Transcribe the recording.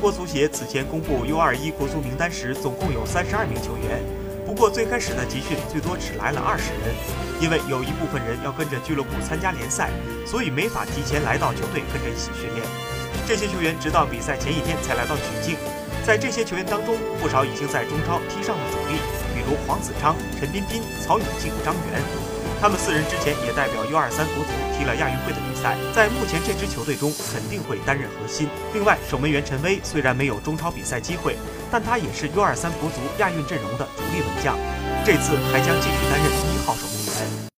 中国足协此前公布 U21 国足名单时，总共有三十二名球员。不过最开始的集训最多只来了二十人，因为有一部分人要跟着俱乐部参加联赛，所以没法提前来到球队跟着一起训练。这些球员直到比赛前一天才来到曲靖。在这些球员当中，不少已经在中超踢上了主力，比如黄子昌、陈彬彬、曹永静、张元。他们四人之前也代表 U23 国足踢了亚运会的比赛，在目前这支球队中肯定会担任核心。另外，守门员陈威虽然没有中超比赛机会，但他也是 U23 国足亚运阵容的主力门将，这次还将继续担任一号守门员。